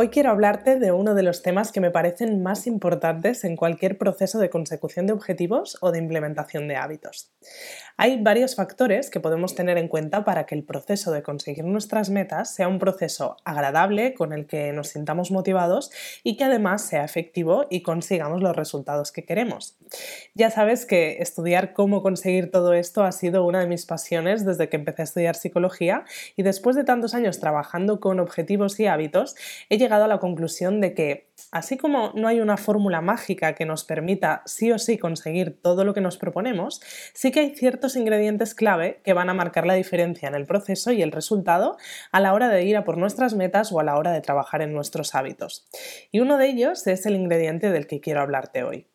Hoy quiero hablarte de uno de los temas que me parecen más importantes en cualquier proceso de consecución de objetivos o de implementación de hábitos. Hay varios factores que podemos tener en cuenta para que el proceso de conseguir nuestras metas sea un proceso agradable con el que nos sintamos motivados y que además sea efectivo y consigamos los resultados que queremos. Ya sabes que estudiar cómo conseguir todo esto ha sido una de mis pasiones desde que empecé a estudiar psicología y después de tantos años trabajando con objetivos y hábitos he llegado a la conclusión de que así como no hay una fórmula mágica que nos permita sí o sí conseguir todo lo que nos proponemos, sí que hay ciertos ingredientes clave que van a marcar la diferencia en el proceso y el resultado a la hora de ir a por nuestras metas o a la hora de trabajar en nuestros hábitos. Y uno de ellos es el ingrediente del que quiero hablarte hoy.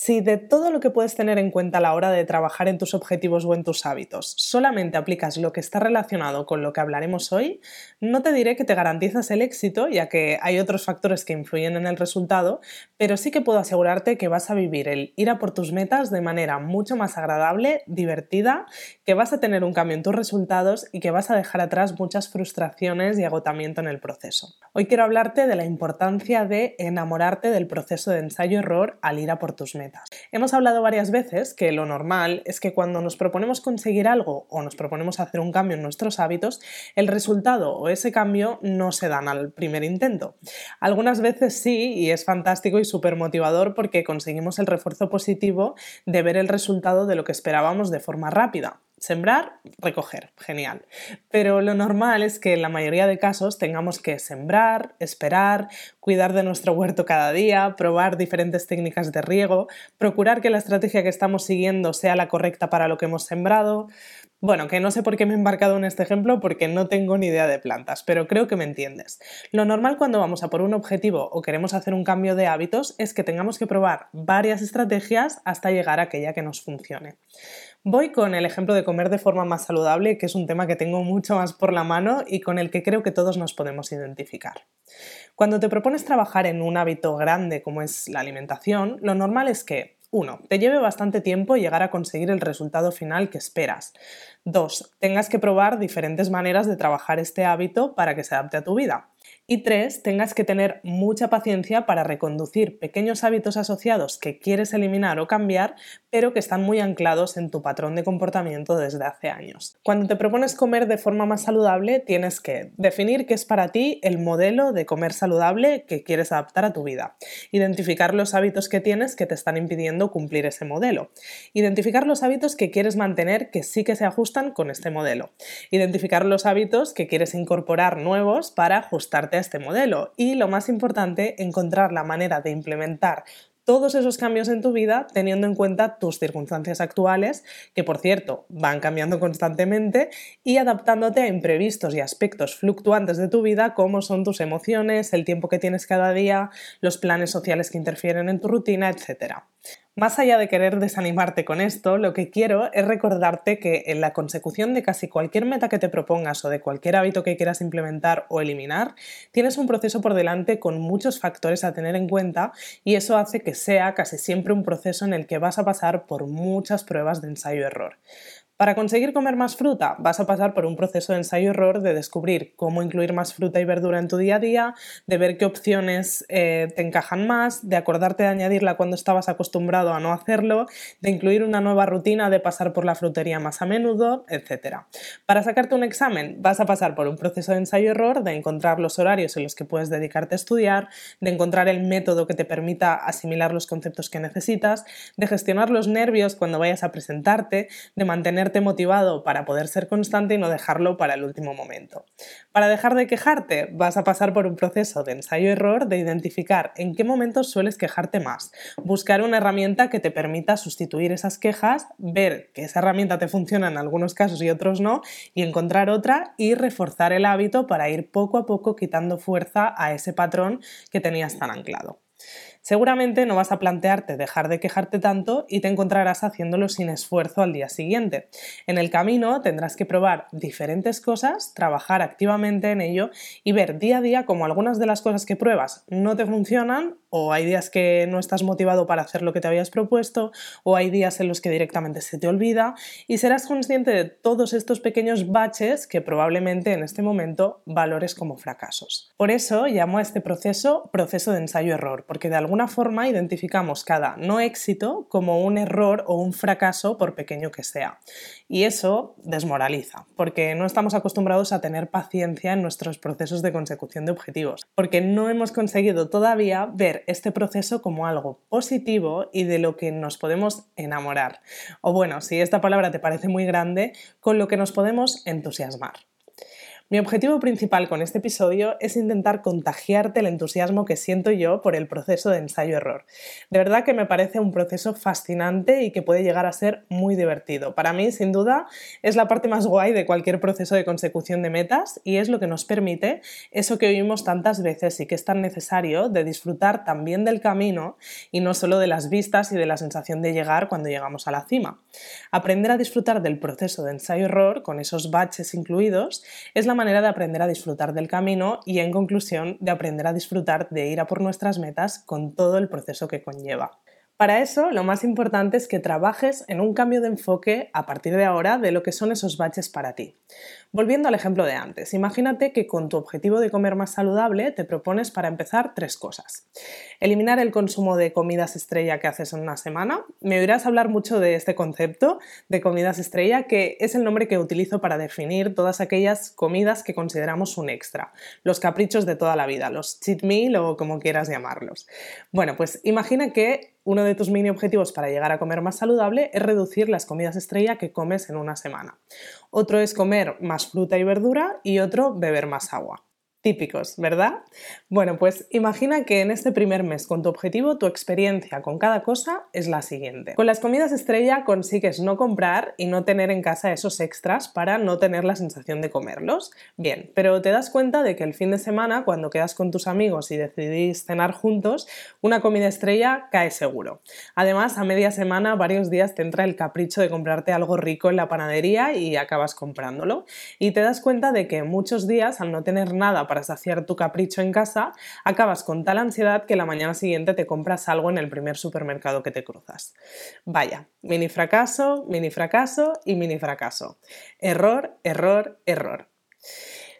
Si de todo lo que puedes tener en cuenta a la hora de trabajar en tus objetivos o en tus hábitos solamente aplicas lo que está relacionado con lo que hablaremos hoy, no te diré que te garantizas el éxito, ya que hay otros factores que influyen en el resultado, pero sí que puedo asegurarte que vas a vivir el ir a por tus metas de manera mucho más agradable, divertida, que vas a tener un cambio en tus resultados y que vas a dejar atrás muchas frustraciones y agotamiento en el proceso. Hoy quiero hablarte de la importancia de enamorarte del proceso de ensayo-error al ir a por tus metas. Hemos hablado varias veces que lo normal es que cuando nos proponemos conseguir algo o nos proponemos hacer un cambio en nuestros hábitos, el resultado o ese cambio no se dan al primer intento. Algunas veces sí y es fantástico y súper motivador porque conseguimos el refuerzo positivo de ver el resultado de lo que esperábamos de forma rápida. Sembrar, recoger, genial. Pero lo normal es que en la mayoría de casos tengamos que sembrar, esperar, cuidar de nuestro huerto cada día, probar diferentes técnicas de riego, procurar que la estrategia que estamos siguiendo sea la correcta para lo que hemos sembrado. Bueno, que no sé por qué me he embarcado en este ejemplo porque no tengo ni idea de plantas, pero creo que me entiendes. Lo normal cuando vamos a por un objetivo o queremos hacer un cambio de hábitos es que tengamos que probar varias estrategias hasta llegar a aquella que nos funcione. Voy con el ejemplo de comer de forma más saludable, que es un tema que tengo mucho más por la mano y con el que creo que todos nos podemos identificar. Cuando te propones trabajar en un hábito grande como es la alimentación, lo normal es que 1. Te lleve bastante tiempo llegar a conseguir el resultado final que esperas. 2. Tengas que probar diferentes maneras de trabajar este hábito para que se adapte a tu vida. Y tres, tengas que tener mucha paciencia para reconducir pequeños hábitos asociados que quieres eliminar o cambiar, pero que están muy anclados en tu patrón de comportamiento desde hace años. Cuando te propones comer de forma más saludable, tienes que definir qué es para ti el modelo de comer saludable que quieres adaptar a tu vida. Identificar los hábitos que tienes que te están impidiendo cumplir ese modelo. Identificar los hábitos que quieres mantener que sí que se ajustan con este modelo. Identificar los hábitos que quieres incorporar nuevos para ajustarte este modelo y, lo más importante, encontrar la manera de implementar todos esos cambios en tu vida teniendo en cuenta tus circunstancias actuales, que por cierto van cambiando constantemente, y adaptándote a imprevistos y aspectos fluctuantes de tu vida como son tus emociones, el tiempo que tienes cada día, los planes sociales que interfieren en tu rutina, etc. Más allá de querer desanimarte con esto, lo que quiero es recordarte que en la consecución de casi cualquier meta que te propongas o de cualquier hábito que quieras implementar o eliminar, tienes un proceso por delante con muchos factores a tener en cuenta y eso hace que sea casi siempre un proceso en el que vas a pasar por muchas pruebas de ensayo-error. Para conseguir comer más fruta, vas a pasar por un proceso de ensayo-error de descubrir cómo incluir más fruta y verdura en tu día a día, de ver qué opciones eh, te encajan más, de acordarte de añadirla cuando estabas acostumbrado a no hacerlo, de incluir una nueva rutina de pasar por la frutería más a menudo, etc. Para sacarte un examen, vas a pasar por un proceso de ensayo-error, de encontrar los horarios en los que puedes dedicarte a estudiar, de encontrar el método que te permita asimilar los conceptos que necesitas, de gestionar los nervios cuando vayas a presentarte, de mantener motivado para poder ser constante y no dejarlo para el último momento. Para dejar de quejarte, vas a pasar por un proceso de ensayo-error de identificar en qué momentos sueles quejarte más, buscar una herramienta que te permita sustituir esas quejas, ver que esa herramienta te funciona en algunos casos y otros no, y encontrar otra y reforzar el hábito para ir poco a poco quitando fuerza a ese patrón que tenías tan anclado. Seguramente no vas a plantearte dejar de quejarte tanto y te encontrarás haciéndolo sin esfuerzo al día siguiente. En el camino tendrás que probar diferentes cosas, trabajar activamente en ello y ver día a día cómo algunas de las cosas que pruebas no te funcionan o hay días que no estás motivado para hacer lo que te habías propuesto o hay días en los que directamente se te olvida y serás consciente de todos estos pequeños baches que probablemente en este momento valores como fracasos. Por eso llamo a este proceso proceso de ensayo-error, porque de alguna forma identificamos cada no éxito como un error o un fracaso por pequeño que sea. Y eso desmoraliza, porque no estamos acostumbrados a tener paciencia en nuestros procesos de consecución de objetivos, porque no hemos conseguido todavía ver este proceso como algo positivo y de lo que nos podemos enamorar. O bueno, si esta palabra te parece muy grande, con lo que nos podemos entusiasmar. Mi objetivo principal con este episodio es intentar contagiarte el entusiasmo que siento yo por el proceso de ensayo-error. De verdad que me parece un proceso fascinante y que puede llegar a ser muy divertido. Para mí, sin duda, es la parte más guay de cualquier proceso de consecución de metas y es lo que nos permite eso que oímos tantas veces y que es tan necesario de disfrutar también del camino y no solo de las vistas y de la sensación de llegar cuando llegamos a la cima. Aprender a disfrutar del proceso de ensayo-error, con esos baches incluidos, es la manera de aprender a disfrutar del camino y, en conclusión, de aprender a disfrutar de ir a por nuestras metas con todo el proceso que conlleva. Para eso, lo más importante es que trabajes en un cambio de enfoque a partir de ahora de lo que son esos baches para ti. Volviendo al ejemplo de antes, imagínate que con tu objetivo de comer más saludable te propones para empezar tres cosas. Eliminar el consumo de comidas estrella que haces en una semana. Me oirás hablar mucho de este concepto de comidas estrella, que es el nombre que utilizo para definir todas aquellas comidas que consideramos un extra, los caprichos de toda la vida, los cheat meal o como quieras llamarlos. Bueno, pues imagina que uno de tus mini objetivos para llegar a comer más saludable es reducir las comidas estrella que comes en una semana. Otro es comer más fruta y verdura y otro beber más agua típicos, ¿verdad? Bueno, pues imagina que en este primer mes con tu objetivo tu experiencia con cada cosa es la siguiente. Con las comidas estrella consigues no comprar y no tener en casa esos extras para no tener la sensación de comerlos. Bien, pero te das cuenta de que el fin de semana, cuando quedas con tus amigos y decidís cenar juntos, una comida estrella cae seguro. Además, a media semana, varios días te entra el capricho de comprarte algo rico en la panadería y acabas comprándolo. Y te das cuenta de que muchos días, al no tener nada para saciar tu capricho en casa, acabas con tal ansiedad que la mañana siguiente te compras algo en el primer supermercado que te cruzas. Vaya, mini fracaso, mini fracaso y mini fracaso. Error, error, error.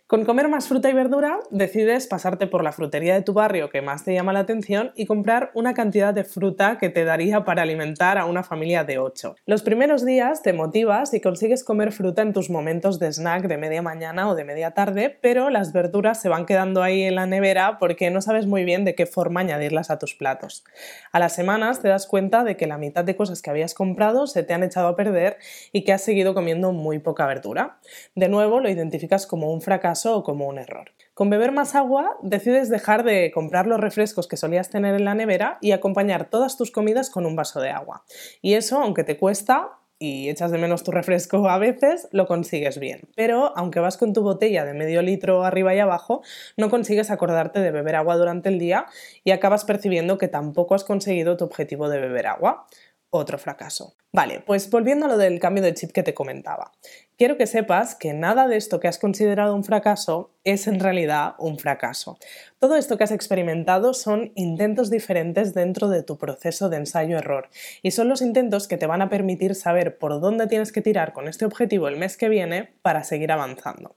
Con comer más fruta y verdura decides pasarte por la frutería de tu barrio que más te llama la atención y comprar una cantidad de fruta que te daría para alimentar a una familia de 8. Los primeros días te motivas y consigues comer fruta en tus momentos de snack de media mañana o de media tarde, pero las verduras se van quedando ahí en la nevera porque no sabes muy bien de qué forma añadirlas a tus platos. A las semanas te das cuenta de que la mitad de cosas que habías comprado se te han echado a perder y que has seguido comiendo muy poca verdura. De nuevo lo identificas como un fracaso o como un error. Con beber más agua decides dejar de comprar los refrescos que solías tener en la nevera y acompañar todas tus comidas con un vaso de agua. Y eso, aunque te cuesta, y echas de menos tu refresco a veces, lo consigues bien. Pero aunque vas con tu botella de medio litro arriba y abajo, no consigues acordarte de beber agua durante el día y acabas percibiendo que tampoco has conseguido tu objetivo de beber agua. Otro fracaso. Vale, pues volviendo a lo del cambio de chip que te comentaba. Quiero que sepas que nada de esto que has considerado un fracaso es en realidad un fracaso. Todo esto que has experimentado son intentos diferentes dentro de tu proceso de ensayo-error y son los intentos que te van a permitir saber por dónde tienes que tirar con este objetivo el mes que viene para seguir avanzando.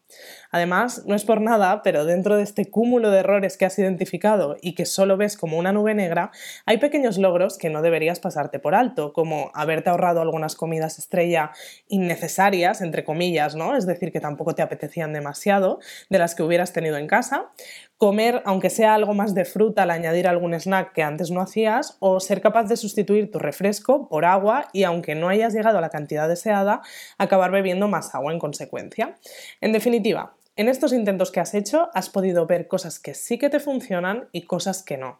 Además, no es por nada, pero dentro de este cúmulo de errores que has identificado y que solo ves como una nube negra, hay pequeños logros que no deberías pasarte por alto, como haberte ahorrado algunas comidas estrella innecesarias, entre comillas, ¿no? Es decir, que tampoco te apetecían demasiado, de las que hubieras tenido en casa, comer, aunque sea algo más de fruta, al añadir algún snack que antes no hacías, o ser capaz de sustituir tu refresco por agua y, aunque no hayas llegado a la cantidad deseada, acabar bebiendo más agua en consecuencia. En definitiva, en estos intentos que has hecho has podido ver cosas que sí que te funcionan y cosas que no.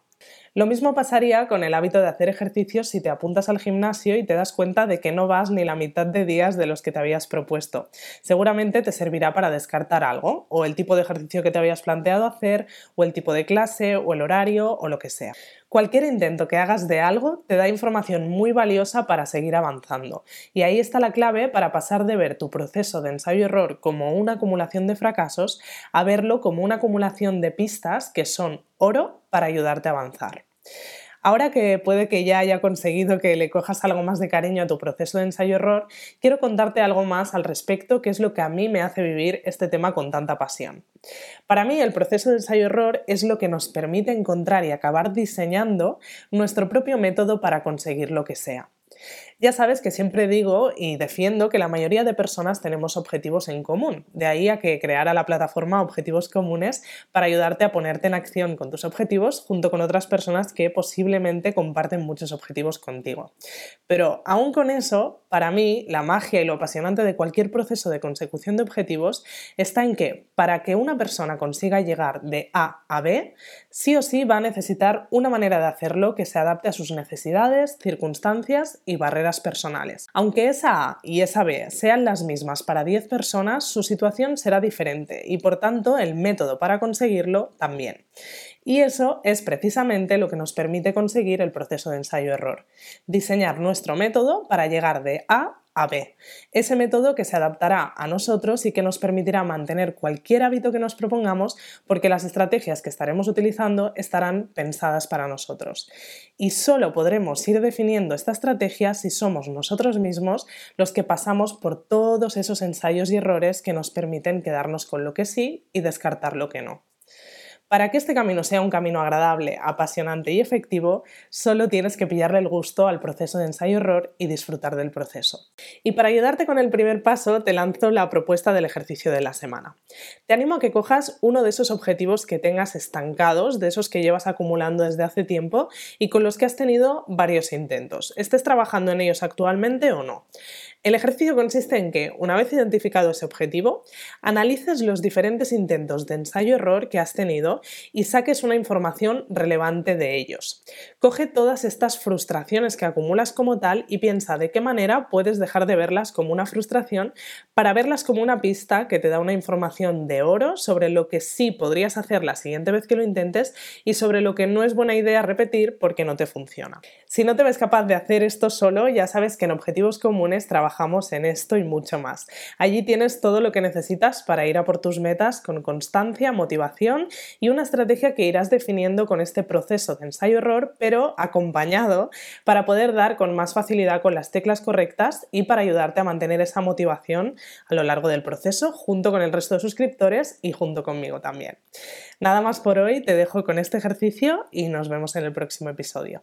Lo mismo pasaría con el hábito de hacer ejercicios si te apuntas al gimnasio y te das cuenta de que no vas ni la mitad de días de los que te habías propuesto. Seguramente te servirá para descartar algo, o el tipo de ejercicio que te habías planteado hacer, o el tipo de clase, o el horario, o lo que sea. Cualquier intento que hagas de algo te da información muy valiosa para seguir avanzando. Y ahí está la clave para pasar de ver tu proceso de ensayo-error como una acumulación de fracasos a verlo como una acumulación de pistas que son oro para ayudarte a avanzar. Ahora que puede que ya haya conseguido que le cojas algo más de cariño a tu proceso de ensayo-error, quiero contarte algo más al respecto, que es lo que a mí me hace vivir este tema con tanta pasión. Para mí, el proceso de ensayo-error es lo que nos permite encontrar y acabar diseñando nuestro propio método para conseguir lo que sea. Ya sabes que siempre digo y defiendo que la mayoría de personas tenemos objetivos en común, de ahí a que creara la plataforma Objetivos Comunes para ayudarte a ponerte en acción con tus objetivos junto con otras personas que posiblemente comparten muchos objetivos contigo. Pero aún con eso, para mí, la magia y lo apasionante de cualquier proceso de consecución de objetivos está en que para que una persona consiga llegar de A a B, sí o sí va a necesitar una manera de hacerlo que se adapte a sus necesidades, circunstancias y barreras personales. Aunque esa A y esa B sean las mismas para 10 personas, su situación será diferente y por tanto el método para conseguirlo también. Y eso es precisamente lo que nos permite conseguir el proceso de ensayo-error. Diseñar nuestro método para llegar de A a B. Ese método que se adaptará a nosotros y que nos permitirá mantener cualquier hábito que nos propongamos porque las estrategias que estaremos utilizando estarán pensadas para nosotros. Y solo podremos ir definiendo esta estrategia si somos nosotros mismos los que pasamos por todos esos ensayos y errores que nos permiten quedarnos con lo que sí y descartar lo que no. Para que este camino sea un camino agradable, apasionante y efectivo, solo tienes que pillarle el gusto al proceso de ensayo-error y disfrutar del proceso. Y para ayudarte con el primer paso, te lanzo la propuesta del ejercicio de la semana. Te animo a que cojas uno de esos objetivos que tengas estancados, de esos que llevas acumulando desde hace tiempo y con los que has tenido varios intentos. Estés trabajando en ellos actualmente o no. El ejercicio consiste en que, una vez identificado ese objetivo, analices los diferentes intentos de ensayo-error que has tenido y saques una información relevante de ellos. Coge todas estas frustraciones que acumulas como tal y piensa de qué manera puedes dejar de verlas como una frustración para verlas como una pista que te da una información de oro sobre lo que sí podrías hacer la siguiente vez que lo intentes y sobre lo que no es buena idea repetir porque no te funciona. Si no te ves capaz de hacer esto solo, ya sabes que en Objetivos Comunes trabajamos trabajamos en esto y mucho más. Allí tienes todo lo que necesitas para ir a por tus metas con constancia, motivación y una estrategia que irás definiendo con este proceso de ensayo-error, pero acompañado para poder dar con más facilidad con las teclas correctas y para ayudarte a mantener esa motivación a lo largo del proceso junto con el resto de suscriptores y junto conmigo también. Nada más por hoy, te dejo con este ejercicio y nos vemos en el próximo episodio.